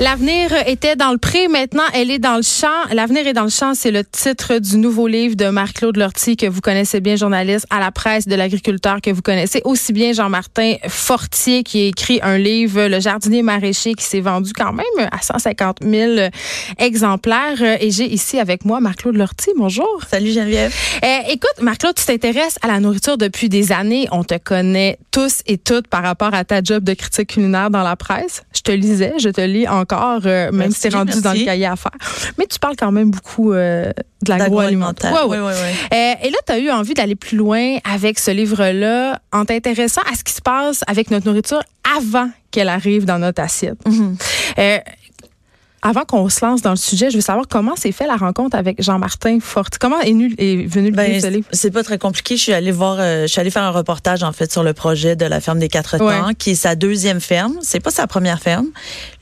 L'avenir était dans le pré, maintenant elle est dans le champ. L'avenir est dans le champ, c'est le titre du nouveau livre de Marc-Claude Lortie que vous connaissez bien, journaliste à la presse de l'agriculteur que vous connaissez aussi bien Jean-Martin Fortier qui a écrit un livre, Le jardinier maraîcher, qui s'est vendu quand même à 150 000 exemplaires. Et j'ai ici avec moi Marc-Claude Lortie. Bonjour. Salut Geneviève. Euh, écoute, Marc-Claude, tu t'intéresses à la nourriture depuis des années. On te connaît tous et toutes par rapport à ta job de critique culinaire dans la presse. Je te lisais, je te lis encore, euh, même Merci, si c'est rendu merci. dans le cahier à faire. Mais tu parles quand même beaucoup euh, de l'agroalimentaire. Ouais, ouais. Oui, oui, oui. Euh, et là, tu as eu envie d'aller plus loin avec ce livre-là en t'intéressant à ce qui se passe avec notre nourriture avant qu'elle arrive dans notre assiette. Mhm. Euh, avant qu'on se lance dans le sujet, je veux savoir comment s'est fait la rencontre avec Jean-Martin Forti. Comment est, nu- est venu le Ben, livre? c'est pas très compliqué. Je suis allée voir, euh, je suis allée faire un reportage en fait sur le projet de la ferme des quatre Ouais. temps, qui est sa deuxième ferme. C'est pas sa première ferme.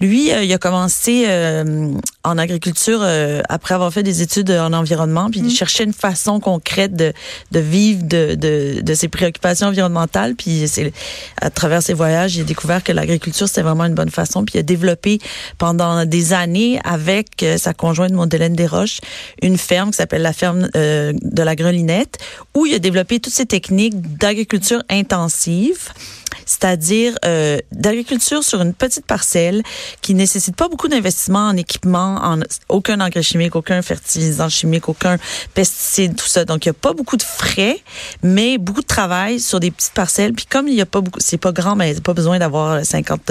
Lui, euh, il a commencé euh, en agriculture après avoir fait des études en environnement, puis il cherchait une façon concrète de, de vivre de, de, de ses préoccupations environnementales. Puis c'est à travers ses voyages, il a découvert que l'agriculture c'était vraiment une bonne façon. Puis il a développé pendant des années avec euh, sa conjointe Mondelène Desroches une ferme qui s'appelle la ferme euh, de la Grelinette, où il a développé toutes ces techniques d'agriculture intensive c'est-à-dire euh, d'agriculture sur une petite parcelle qui nécessite pas beaucoup d'investissement en équipement, en aucun engrais chimique, aucun fertilisant chimique, aucun pesticide, tout ça. Donc il y a pas beaucoup de frais, mais beaucoup de travail sur des petites parcelles. Puis comme il y a pas beaucoup, c'est pas grand, mais il a pas besoin d'avoir 50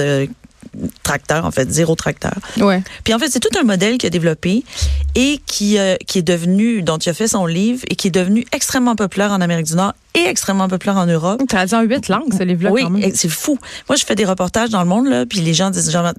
tracteurs en fait, zéro tracteur. Ouais. Puis en fait, c'est tout un modèle qu'il a développé et qui, euh, qui est devenu, dont il a fait son livre et qui est devenu extrêmement populaire en Amérique du Nord et extrêmement populaire en Europe. Traduit en huit langues, ce livre-là, Oui, c'est fou. Moi, je fais des reportages dans le monde, là, puis les gens disent Jean-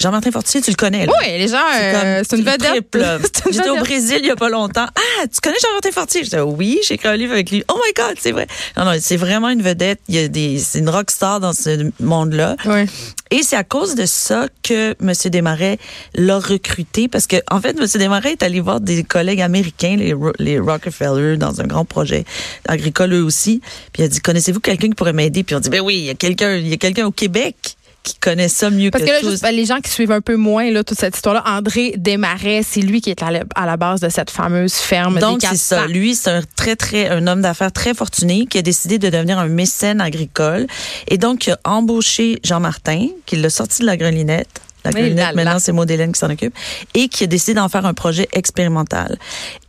Jean-Martin Fortier, tu le connais, là. Oui, les gens, C'est euh, une vedette. J'étais au. Brésil il y a pas longtemps. Ah, tu connais Jean-Martin Fortier? Je disais, oui, j'ai écrit un livre avec lui. Oh my God, c'est vrai. Non, non, c'est vraiment une vedette. Il y a des, c'est une rockstar dans ce monde-là. Ouais. Et c'est à cause de ça que M. Desmarais l'a recruté parce que, en fait, M. Desmarais est allé voir des collègues américains, les, les Rockefeller, dans un grand projet agricole aussi. Puis il a dit, connaissez-vous quelqu'un qui pourrait m'aider? Puis on dit, ben oui, il y a quelqu'un, il y a quelqu'un au Québec qui connaît ça mieux Parce que, que là, tous. juste, ben, les gens qui suivent un peu moins là, toute cette histoire-là, André Desmarais, c'est lui qui est à la, à la base de cette fameuse ferme Donc, c'est ça. 400. Lui, c'est un très, très, un homme d'affaires très fortuné qui a décidé de devenir un mécène agricole. Et donc, il a embauché Jean-Martin, qui l'a sorti de la grelinette. La Oui, maintenant, c'est Maud Hélène qui s'en occupe. Et qui a décidé d'en faire un projet expérimental.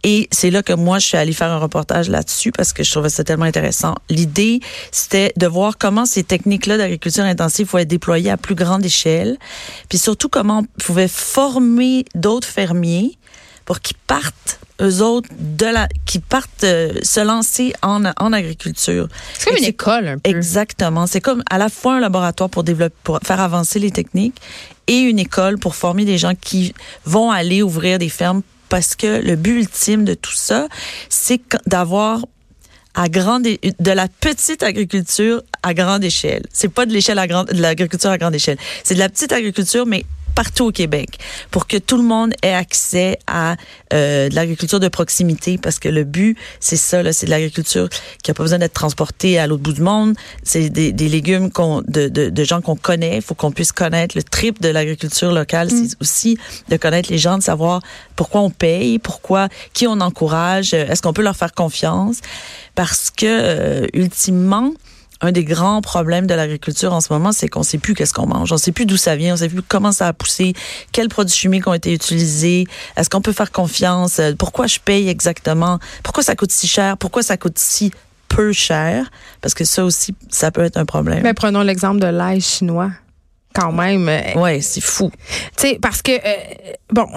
Et c'est là que moi, je suis allée faire un reportage là-dessus parce que je trouvais ça tellement intéressant. L'idée, c'était de voir comment ces techniques-là d'agriculture intensive pouvaient être déployées à plus grande échelle. Puis surtout, comment on pouvait former d'autres fermiers pour qu'ils partent eux autres de la qui partent euh, se lancer en, en agriculture. C'est comme Et une école, un peu. Exactement. C'est comme à la fois un laboratoire pour développer, pour faire avancer les techniques et une école pour former des gens qui vont aller ouvrir des fermes parce que le but ultime de tout ça, c'est d'avoir à grande de la petite agriculture à grande échelle. C'est pas de l'échelle à grande de l'agriculture à grande échelle. C'est de la petite agriculture mais partout au Québec pour que tout le monde ait accès à euh, de l'agriculture de proximité parce que le but c'est ça là, c'est de l'agriculture qui a pas besoin d'être transportée à l'autre bout du monde, c'est des, des légumes de, de, de gens qu'on connaît, il faut qu'on puisse connaître le trip de l'agriculture locale, c'est aussi de connaître les gens, de savoir pourquoi on paye, pourquoi qui on encourage, euh, est-ce qu'on peut leur faire confiance? Parce que euh, ultimement un des grands problèmes de l'agriculture en ce moment, c'est qu'on sait plus qu'est-ce qu'on mange. On sait plus d'où ça vient, on sait plus comment ça a poussé, quels produits chimiques ont été utilisés, est-ce qu'on peut faire confiance, euh, pourquoi je paye exactement, pourquoi ça coûte si cher, pourquoi ça coûte si peu cher, parce que ça aussi, ça peut être un problème. Mais prenons l'exemple de l'ail chinois. Quand même. euh, ouais, c'est fou. Tu sais, parce que, euh, bon,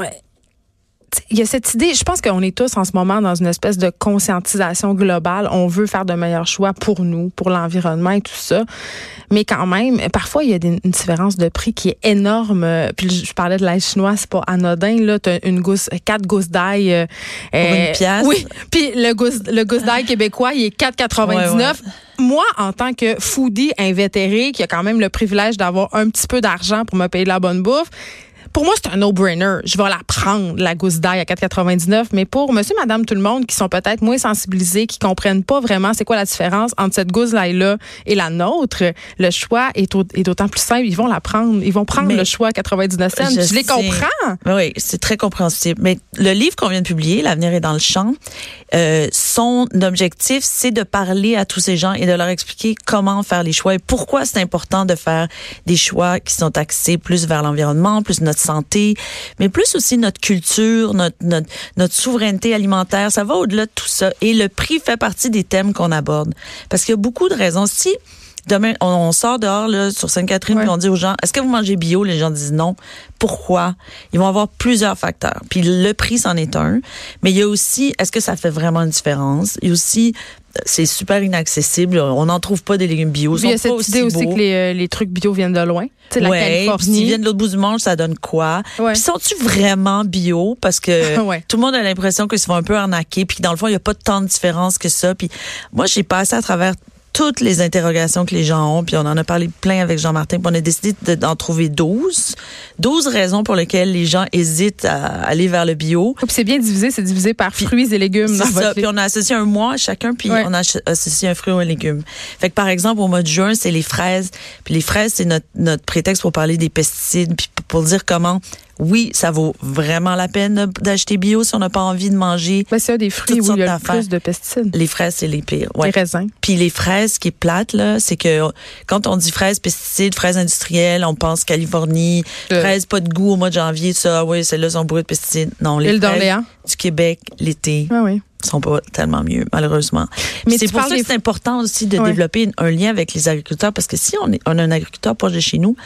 il y a cette idée, je pense qu'on est tous en ce moment dans une espèce de conscientisation globale. On veut faire de meilleurs choix pour nous, pour l'environnement et tout ça. Mais quand même, parfois, il y a une différence de prix qui est énorme. Puis je parlais de l'ail chinois, c'est pas anodin. Là, t'as une gousse, quatre gousses d'ail. Euh, pour une euh, pièce. Oui. Puis le gousse, le gousse d'ail québécois, il est 4,99 moi, en tant que foodie invétéré, qui a quand même le privilège d'avoir un petit peu d'argent pour me payer de la bonne bouffe, pour moi, c'est un no-brainer. Je vais la prendre, la gousse d'ail à 4,99. Mais pour monsieur, madame, tout le monde qui sont peut-être moins sensibilisés, qui comprennent pas vraiment c'est quoi la différence entre cette gousse d'ail-là et la nôtre, le choix est, d'autant plus simple. Ils vont la prendre. Ils vont prendre le choix à 99 cents. Je, les comprends. Oui, c'est très compréhensible. Mais le livre qu'on vient de publier, L'avenir est dans le champ, euh, son objectif, c'est de parler à tous ces gens et de leur expliquer comment faire les choix et pourquoi c'est important de faire des choix qui sont axés plus vers l'environnement, plus notre santé, mais plus aussi notre culture, notre, notre, notre souveraineté alimentaire. Ça va au-delà de tout ça. Et le prix fait partie des thèmes qu'on aborde. Parce qu'il y a beaucoup de raisons. Si demain, on, sort dehors là, sur Sainte-Catherine et on dit aux gens, est-ce que vous mangez bio? Les gens disent non. Pourquoi? Ils vont avoir plusieurs facteurs. Puis le prix, c'en est un. Mais il y a aussi, est-ce que ça fait vraiment une différence? Il y a aussi, c'est super inaccessible. On n'en trouve pas des légumes bio. Il y a cette idée aussi que les, euh, les, trucs bio viennent de loin. C'est la Californie. S'ils viennent de l'autre bout du monde, ça donne quoi? Puis sont-ils vraiment bio? Parce que tout le monde a l'impression qu'ils se font un peu arnaquer. Puis dans le fond, il n'y a pas tant de différence que ça. Puis moi, j'ai passé à travers toutes les interrogations que les gens ont, puis on en a parlé plein avec Jean-Martin, puis on a décidé d'en trouver 12. 12 raisons pour lesquelles les gens hésitent à aller vers le bio. Puis c'est bien divisé, c'est divisé par fruits et légumes. C'est ça, puis on a associé un mois à chacun, puis on a associé un fruit ou un légume. Fait que par exemple, au mois de juin, c'est les fraises. Puis les fraises, c'est notre, notre prétexte pour parler des pesticides, puis pour dire comment oui, ça vaut vraiment la peine d'acheter bio si on n'a pas envie de manger. Mais c'est des fruits où il y a le plus de pesticides. Les fraises, c'est les pires. Les raisins. Puis les fraises, qui est plate, là, c'est que quand on dit fraises, pesticides, fraises industrielles, on pense Californie, euh. fraises pas de goût au mois de janvier, ça, oui, celles-là sont bourrées de pesticides. Non, les fraises du Québec, l'été. Ah oui sont pas tellement mieux, malheureusement. Mais c'est pour ça que c'est important aussi de développer un lien avec les agriculteurs, parce que si on, est, on a un agriculteur proche de chez nous,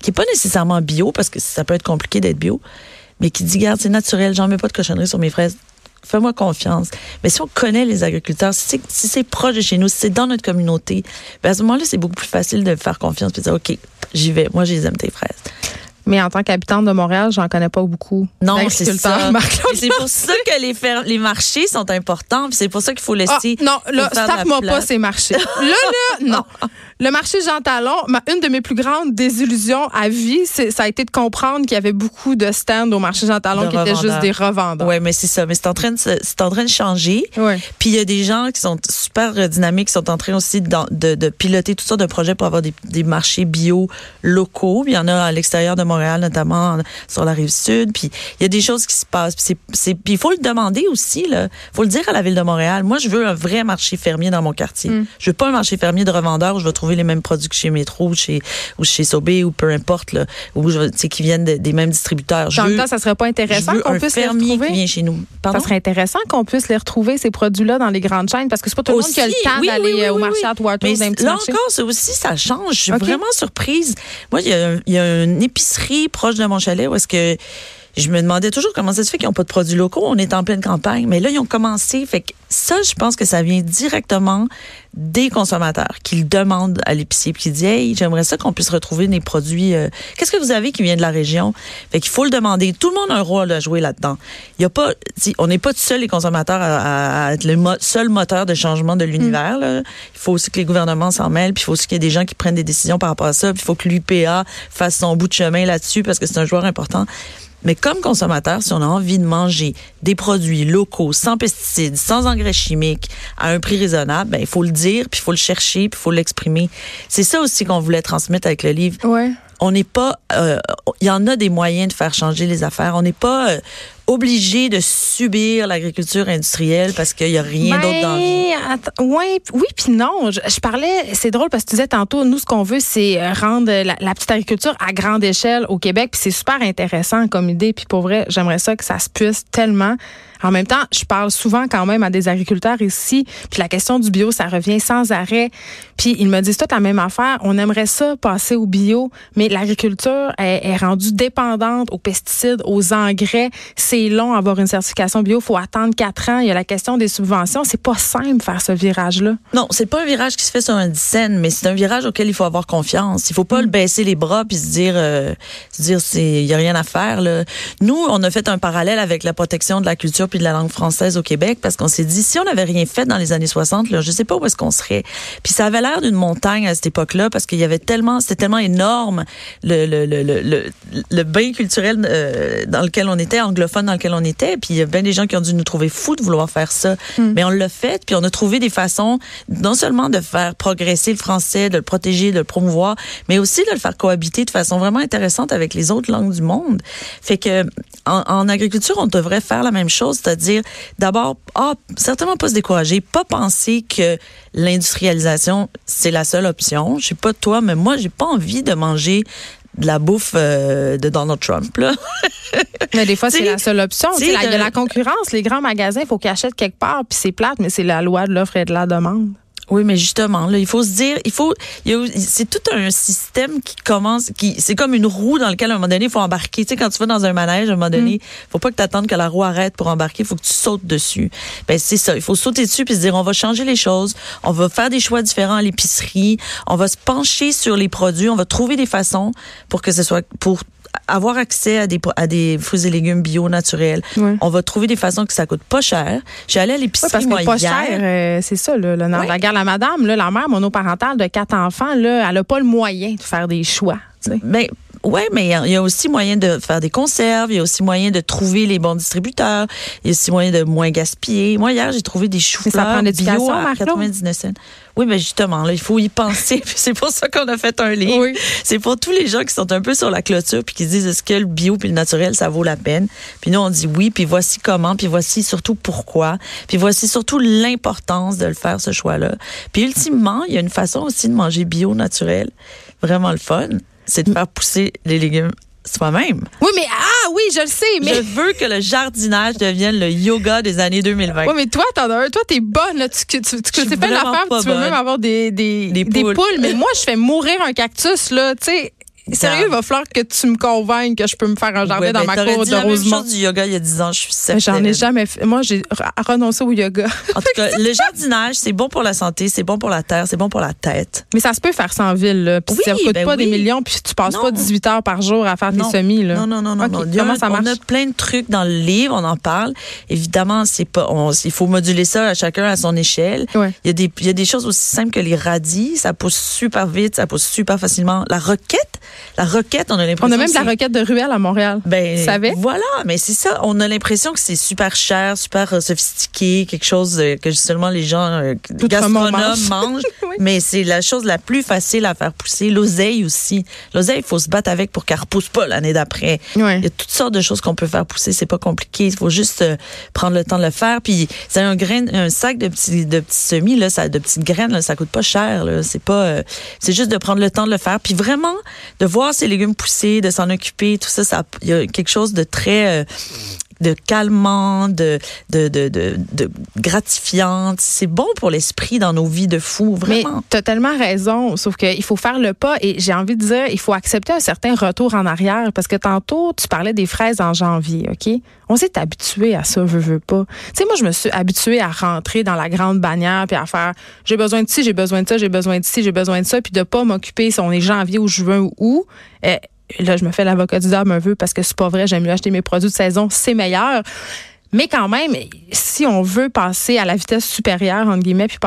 qui est pas nécessairement bio, parce que ça peut être compliqué d'être bio, mais qui dit, garde, c'est naturel, j'en mets pas de cochonnerie sur mes fraises. Fais-moi confiance. Mais si on connaît les agriculteurs, si c'est proche de chez nous, si c'est dans notre communauté, ben à ce moment-là, c'est beaucoup plus facile de faire confiance et de dire, OK, j'y vais. Moi, je les aime, tes fraises. Mais en tant qu'habitante de Montréal, j'en connais pas beaucoup. Non, c'est ça. C'est pour ça que les, les marchés sont importants. C'est pour ça qu'il faut laisser. Ah, non, là, tape-moi pas ces marchés. là, là, non. Le marché Jean Talon, une de mes plus grandes désillusions à vie, ça a été de comprendre qu'il y avait beaucoup de stands au marché Jean Talon qui étaient juste des revendeurs. Oui, mais c'est ça. Mais c'est en train de c'est en train de changer. Ouais. Puis il y a des gens qui sont super dynamiques, qui sont en train aussi de, de, de piloter toutes sortes de projets pour avoir des, des marchés bio locaux. Il y en a à l'extérieur de Montréal, notamment sur la rive sud. Puis il y a des choses qui se passent. Puis il faut le demander aussi. Il faut le dire à la ville de Montréal. Moi, je veux un vrai marché fermier dans mon quartier. Mm. Je veux pas un marché fermier de revendeurs où je vais trouver les mêmes produits que chez Métro ou chez, ou chez Sobé ou peu importe, là, ou qui viennent des mêmes distributeurs. En même temps, ça serait pas intéressant qu'on puisse les retrouver. Qui vient chez nous. Ça serait intéressant qu'on puisse les retrouver, ces produits-là, dans les grandes chaînes, parce que c'est pas tout le monde qui a le temps d'aller euh, au marché à Waterloo, Mais là encore, c'est aussi, ça change. Je suis vraiment surprise. Moi, il y, a, y a une épicerie proche de mon chalet où est-ce que je me demandais toujours comment ça se fait qu'ils n'ont pas de produits locaux. On est en pleine campagne. Mais là, ils ont commencé. Fait que ça, je pense que ça vient directement des consommateurs qui le demandent à l'épicier puis qui disent Hey, j'aimerais ça qu'on puisse retrouver des produits. Euh, qu'est-ce que vous avez qui vient de la région? Fait qu'il faut le demander. Tout le monde a un rôle à jouer là-dedans. Il y a pas, on n'est pas seuls les consommateurs à, être le seul moteur de changement de l'univers. Il faut aussi que les gouvernements s'en mêlent, puis il faut aussi qu'il y ait des gens qui prennent des décisions par rapport à ça, puis il faut que l'UPA fasse son bout de chemin là-dessus parce que c'est un joueur important. Mais comme consommateur, si on a envie de manger des produits locaux, sans pesticides, sans engrais chimiques, à un prix raisonnable, ben, il faut le dire, puis il faut le chercher, puis il faut l'exprimer. C'est ça aussi qu'on voulait transmettre avec le livre. Ouais. On n'est pas, euh, il y en a des moyens de faire changer les affaires. On n'est pas euh, obligé de subir l'agriculture industrielle parce qu'il n'y a rien d'autre dans la Ouais, oui, puis non. Je, parlais, c'est drôle parce que tu disais tantôt, nous, ce qu'on veut, c'est euh, rendre la, petite agriculture à grande échelle au Québec. Puis c'est super intéressant comme idée. Puis pour vrai, j'aimerais ça que ça se puisse tellement. En même temps, je parle souvent quand même à des agriculteurs ici, puis la question du bio, ça revient sans arrêt. Puis ils me disent tout la même affaire. On aimerait ça passer au bio, mais l'agriculture est, est, rendue dépendante aux pesticides, aux engrais. C'est long avoir une certification bio. Il faut attendre quatre ans. Il y a la question des subventions. C'est pas simple faire ce virage-là. Non, c'est pas un virage qui se fait sur un scène, mais c'est un virage auquel il faut avoir confiance. Il faut pas mm. le baisser les bras puis se dire, euh, se dire, c'est, y a rien à faire. Là. Nous, on a fait un parallèle avec la protection de la culture puis de la langue française au Québec parce qu'on s'est dit, si on n'avait rien fait dans les années 60, là, je sais pas où est-ce qu'on serait. Puis ça avait l'air d'une montagne à cette époque-là parce qu'il y avait tellement, c'était tellement énorme le le le le, le bain culturel euh, dans lequel on était, anglophone dans lequel on était. Puis il y a bien des gens qui ont dû nous trouver fous de vouloir faire ça, mm. mais on l'a fait. Puis on a trouvé des façons non seulement de faire progresser le français, de le protéger, de le promouvoir, mais aussi de le faire cohabiter de façon vraiment intéressante avec les autres langues du monde. Fait que en, en agriculture, on devrait faire la même chose, c'est-à-dire d'abord, ah, certainement pas se décourager, pas penser que l'industrialisation c'est la seule option. Je sais pas toi, mais moi j'ai pas envie de manger de la bouffe euh, de Donald Trump. Là. mais des fois, c'est la seule option. Il y a la concurrence. Les grands magasins, il faut qu'ils achètent quelque part, puis c'est plate, mais c'est la loi de l'offre et de la demande. Oui, mais justement, là, il faut se dire, il faut, c'est tout un système qui commence, qui, c'est comme une roue dans laquelle à un moment donné, il faut embarquer. Tu sais, quand tu vas dans un manège, à un moment donné, mm. faut pas que tu attendes que la roue arrête pour embarquer, il faut que tu sautes dessus. Ben, c'est ça. Il faut sauter dessus puis se dire, on va changer les choses, on va faire des choix différents à l'épicerie, on va se pencher sur les produits, on va trouver des façons pour que ce soit, pour avoir accès à des, à des fruits et légumes bio naturels. On va trouver des façons que ça coûte pas cher. J'ai allé à l'épicerie parce que pas cher, euh, c'est ça là, la garde la madame là, la mère monoparentale de quatre enfants là, elle a pas le moyen de faire des choix. Mais oui, mais il y, a aussi moyen de faire des conserves, il y a aussi moyen de trouver les bons distributeurs, il y a aussi moyen de moins gaspiller. Moi, hier, j'ai trouvé des choux-fleurs bio à 99 cents. Oui, mais justement, là, il faut y penser. c'est pour ça qu'on a fait un livre. C'est pour tous les gens qui sont un peu sur la clôture puis qui se disent est-ce que le bio puis le naturel, ça vaut la peine? Puis nous, on dit oui, puis voici comment, puis voici surtout pourquoi, puis voici surtout l'importance de le faire, ce choix-là. Puis ultimement, il y a une façon aussi de manger bio, naturel, vraiment le fun c'est de faire pousser les légumes soi-même. Oui, mais ah oui, je le sais, mais je veux que le jardinage devienne le yoga des années 2020. Oui, mais toi, t'en as un, toi, t'es bonne là, tu, tu, tu, tu pas l'affaire, tu veux même avoir des des, des poules. des poules. mais moi, je fais mourir un cactus là, tu sais Sérieux, il va falloir que tu me convainques que je peux me faire un jardin dans ben, ma cour de Rosemont. du yoga il y a 10 ans, je suis certaine. J'en ai jamais fait. Moi, j'ai renoncé au yoga. En tout cas, le jardinage, c'est bon pour la santé, c'est bon pour la terre, c'est bon pour la tête. Mais ça se peut faire sans ville, là. Puis ça coûte ben pas des millions, puis tu passes pas 18 heures par jour à faire tes semis, là. Non, non, non, non. Comment ça marche? On a plein de trucs dans le livre, on en parle. Évidemment, c'est pas, il faut moduler ça à chacun à son échelle. Il y a des, il y a des choses aussi simples que les radis. Ça pousse super vite, ça pousse super facilement. La roquette, la roquette, on a l'impression. On a même de la roquette de ruelle à Montréal. Ben, Vous savez? Voilà, mais c'est ça. On a l'impression que c'est super cher, super euh, sophistiqué, quelque chose euh, que seulement les gens euh, gastronomes mangent. Mais c'est la chose la plus facile à faire pousser. L'oseille aussi. L'oseille, il faut se battre avec pour qu'elle repousse pas l'année d'après. Il y a toutes sortes de choses qu'on peut faire pousser. C'est pas compliqué. Il faut juste prendre le temps de le faire. Puis c'est un grain, un sac de petits, de petits semis là, ça, de petites graines là, ça coûte pas cher. C'est pas, c'est juste de prendre le temps de le faire. Puis vraiment de voir ces légumes pousser, de s'en occuper, tout ça, ça, il y a quelque chose de très, euh, de calmant, de, de, de, de, de gratifiante. C'est bon pour l'esprit dans nos vies de fous, vraiment. Mais tu as tellement raison, sauf qu'il faut faire le pas et j'ai envie de dire, il faut accepter un certain retour en arrière parce que tantôt, tu parlais des fraises en janvier, OK? On s'est habitué à ça, veux, veux pas. Tu sais, moi, je me suis habituée à rentrer dans la grande bannière puis à faire, j'ai besoin de ci, j'ai besoin de ça, j'ai besoin de ci, j'ai besoin de ça, puis de pas m'occuper si on est janvier ou juin ou où. Eh, là, je me fais l'avocat du diable un peu parce que c'est pas vrai, j'aime mieux acheter mes produits de saison, c'est meilleur. Mais quand même, si on veut passer à la vitesse supérieure, entre guillemets, puis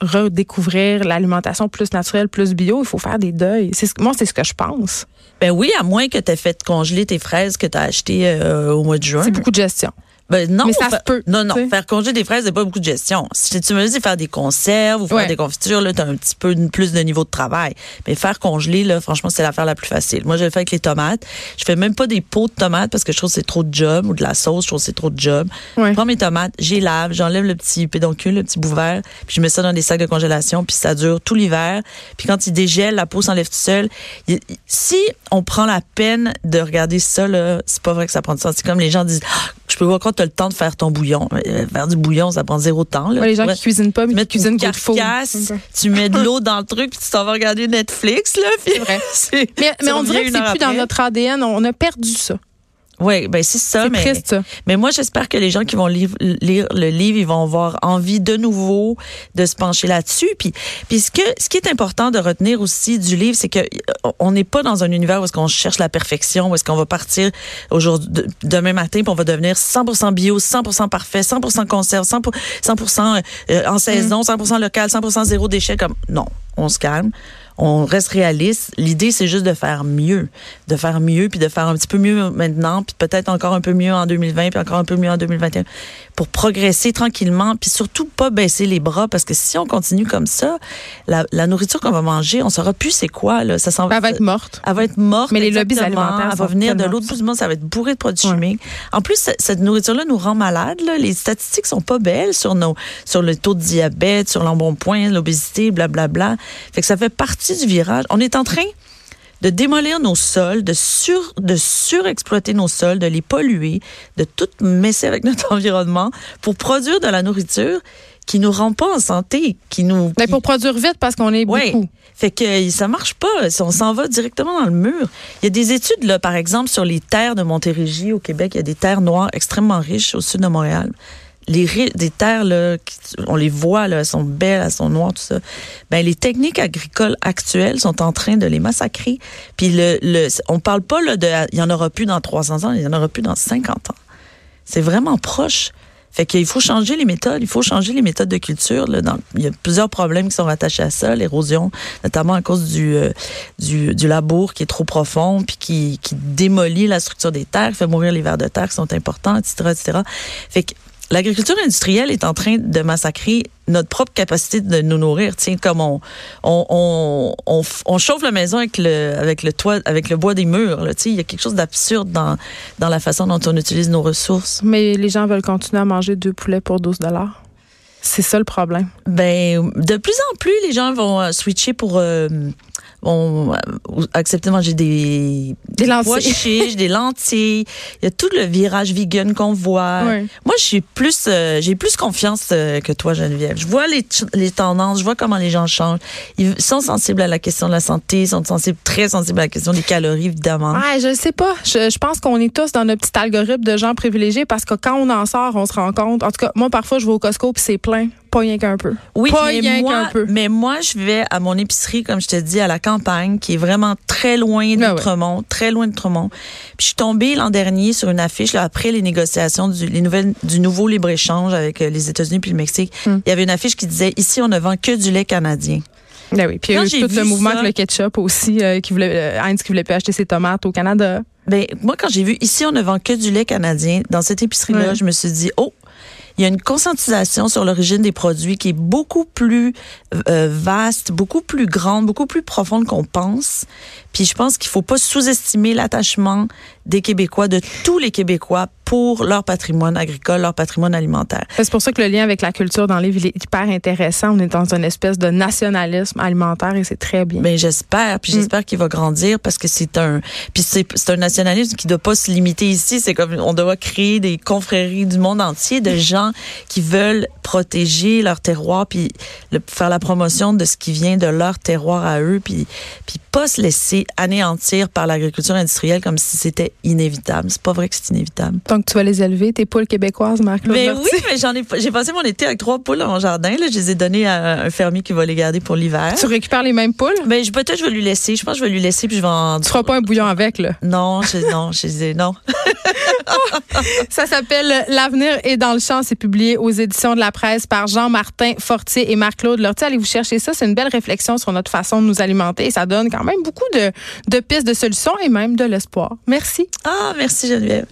redécouvrir l'alimentation plus naturelle, plus bio, il faut faire des deuils. Moi, c'est ce que je pense. Ben oui, à moins que tu aies fait congeler tes fraises que tu as achetées euh, au mois de juin. C'est beaucoup de gestion. Ben non, mais ça se peut. Non, non. Faire congeler des fraises, c'est pas beaucoup de gestion. Si tu me dis faire des conserves ou faire des confitures, là, t'as un petit peu plus de niveau de travail. Mais faire congeler, là, franchement, c'est l'affaire la plus facile. Moi, je le fais avec les tomates. Je fais même pas des pots de tomates parce que je trouve que c'est trop de job ou de la sauce, je trouve que c'est trop de job. Je prends mes tomates, j'y lave, j'enlève le petit pédoncule, le petit bout vert, puis je mets ça dans des sacs de congélation, puis ça dure tout l'hiver. Puis quand il dégèle, la peau s'enlève tout seul. Si on prend la peine de regarder ça, là, c'est pas vrai que ça prend du temps. C'est comme les gens disent, je peux voir quand tu as le temps de faire ton bouillon. Euh, faire du bouillon, ça prend zéro temps. Là. Ouais, les gens qui cuisinent pas, mais tu qui cuisinent carcasse, tu mets de l'eau dans le truc, puis tu t'en vas regarder Netflix. Là, puis C'est vrai. Mais, mais on dirait que c'est plus dans notre ADN. On a perdu ça. Oui, ben c'est ça. C'est mais, triste, ça. mais moi, j'espère que les gens qui vont lire, lire le livre, ils vont avoir envie de nouveau de se pencher là-dessus. Puis, puis ce, que, ce qui est important de retenir aussi du livre, c'est que euh, on n'est pas dans un univers où est-ce qu'on cherche la perfection, où est-ce qu'on va partir aujourd'hui, de- demain matin, puis on va devenir 100% bio, 100% parfait, 100% conserve, 100%, 100% euh, en saison, 100% local, 100% zéro déchet. Comme non, on se calme. On reste réaliste. L'idée, c'est juste de faire mieux, de faire mieux, puis de faire un petit peu mieux maintenant, puis peut-être encore un peu mieux en 2020, puis encore un peu mieux en 2021, pour progresser tranquillement, puis surtout pas baisser les bras, parce que si on continue comme ça, la, la nourriture qu'on va manger, on saura plus c'est quoi là. Ça s'en Elle va être morte. elle va être morte. Mais les lobbies alimentaires Elle va venir de l'autre bout du monde, ça va être bourré de produits Ouais. chimiques. En plus, ce- cette nourriture-là nous rend malades. là. Les statistiques sont pas belles sur nos, sur le taux de diabète, sur l'embonpoint, l'obésité, blablabla. Fait que ça fait partie du virage. On est en train de démolir nos sols, de sur, de surexploiter nos sols, de les polluer, de tout messer avec notre environnement pour produire de la nourriture qui nous rend pas en santé, qui nous, Mais pour produire vite, parce qu'on est oui. beaucoup. Fait que euh, ça marche pas. On s'en va directement dans le mur. Il y a des études, là, par exemple, sur les terres de Montérégie au Québec. Il y a des terres noires extrêmement riches au sud de Montréal. Les des terres, là, on les voit, là, elles sont belles, elles sont noires, tout ça. Ben, les techniques agricoles actuelles sont en train de les massacrer. Puis le, le, on parle pas, là, de, il y en aura plus dans 300 ans, il y en aura plus dans 50 ans. C'est vraiment proche. Fait qu'il faut changer les méthodes, il faut changer les méthodes de culture. Là, dans- il y a plusieurs problèmes qui sont rattachés à ça, l'érosion, notamment à cause du, euh, du, du labour qui est trop profond, puis qui, qui démolit la structure des terres, fait mourir les vers de terre qui sont importants, etc., etc. Fait que l'agriculture industrielle est en train de massacrer notre propre capacité de nous nourrir. Tiens, comme on, on, chauffe la maison avec le, avec le toit, avec le bois des murs. Là, il y a quelque chose d'absurde dans, dans la façon dont on utilise nos ressources. Mais les gens veulent continuer à manger deux poulets pour 12 C'est ça le problème. Ben, de plus en plus, les gens vont euh, switcher pour euh, vont euh, accepter de manger des Des lentilles. chiches, des lentilles. Il y a tout le virage vegan qu'on voit. Ouais. Moi, je suis plus, euh, j'ai plus confiance euh, que toi, Geneviève. Je vois les, les tendances, je vois comment les gens changent. Ils sont sensibles à la question de la santé, ils sont sensibles, très sensibles à la question des calories, évidemment. Ah, je sais pas. Je, je pense qu'on est tous dans notre petit algorithme de gens privilégiés parce que quand on en sort, on se rend compte. En tout cas, moi, parfois, je vais au Costco puis c'est plein. Pas rien qu'un peu. Oui, Pas mais rien moi, qu'un peu. mais moi, je vais à mon épicerie, comme je te dis, à la campagne, qui est vraiment très loin ouais. d'Outremont, très loin d'Outremont. Puis je suis tombée l'an dernier sur une affiche, là, après les négociations du, les nouvelles, du nouveau libre-échange avec euh, les États-Unis puis le Mexique. Hmm. Il y avait une affiche qui disait, ici, on ne vend que du lait canadien. Ben oui. Puis il y a eu tout le mouvement ça- avec le ketchup aussi, euh, qui voulait, euh, Heinz qui voulait plus acheter ses tomates au Canada. Ben, moi, quand j'ai vu ici, on ne vend que du lait canadien, dans cette épicerie-là, Ouais. je me suis dit, oh, il y a une conscientisation sur l'origine des produits qui est beaucoup plus euh, vaste, beaucoup plus grande, beaucoup plus profonde qu'on pense. Puis je pense qu'il faut pas sous-estimer l'attachement des Québécois, de tous les Québécois, pour leur patrimoine agricole, leur patrimoine alimentaire. C'est pour ça que le lien avec la culture dans les villes est hyper intéressant. On est dans une espèce de nationalisme alimentaire et c'est très bien. Ben j'espère, puis Mm. j'espère qu'il va grandir parce que c'est un, puis c'est un nationalisme qui doit pas se limiter ici. C'est comme on doit créer des confréries du monde entier de gens qui veulent protéger leur terroir puis le- faire la promotion de ce qui vient de leur terroir à eux, puis puis pas se laisser anéantir par l'agriculture industrielle comme si c'était inévitable. C'est pas vrai que c'est inévitable. Donc, tu vas les élever, tes poules québécoises, Marc-Claude Mais Lortie? oui, mais j'en ai, j'ai passé mon été avec trois poules dans mon jardin. Là, je les ai données à un fermier qui va les garder pour l'hiver. Tu récupères les mêmes poules? Mais je- peut-être je vais lui laisser. Je pense que je vais lui laisser puis je vais en. Tu feras pas un bouillon avec, là. Non, je, non, je disais non. Ça s'appelle L'avenir est dans le champ. C'est publié aux éditions de la presse par Jean-Martin Fortier et Marc-Claude Lortie. Allez vous chercher ça. C'est une belle réflexion sur notre façon de nous alimenter. Et ça donne quand même beaucoup de, de pistes de solutions et même de l'espoir. Merci. Ah, merci Geneviève.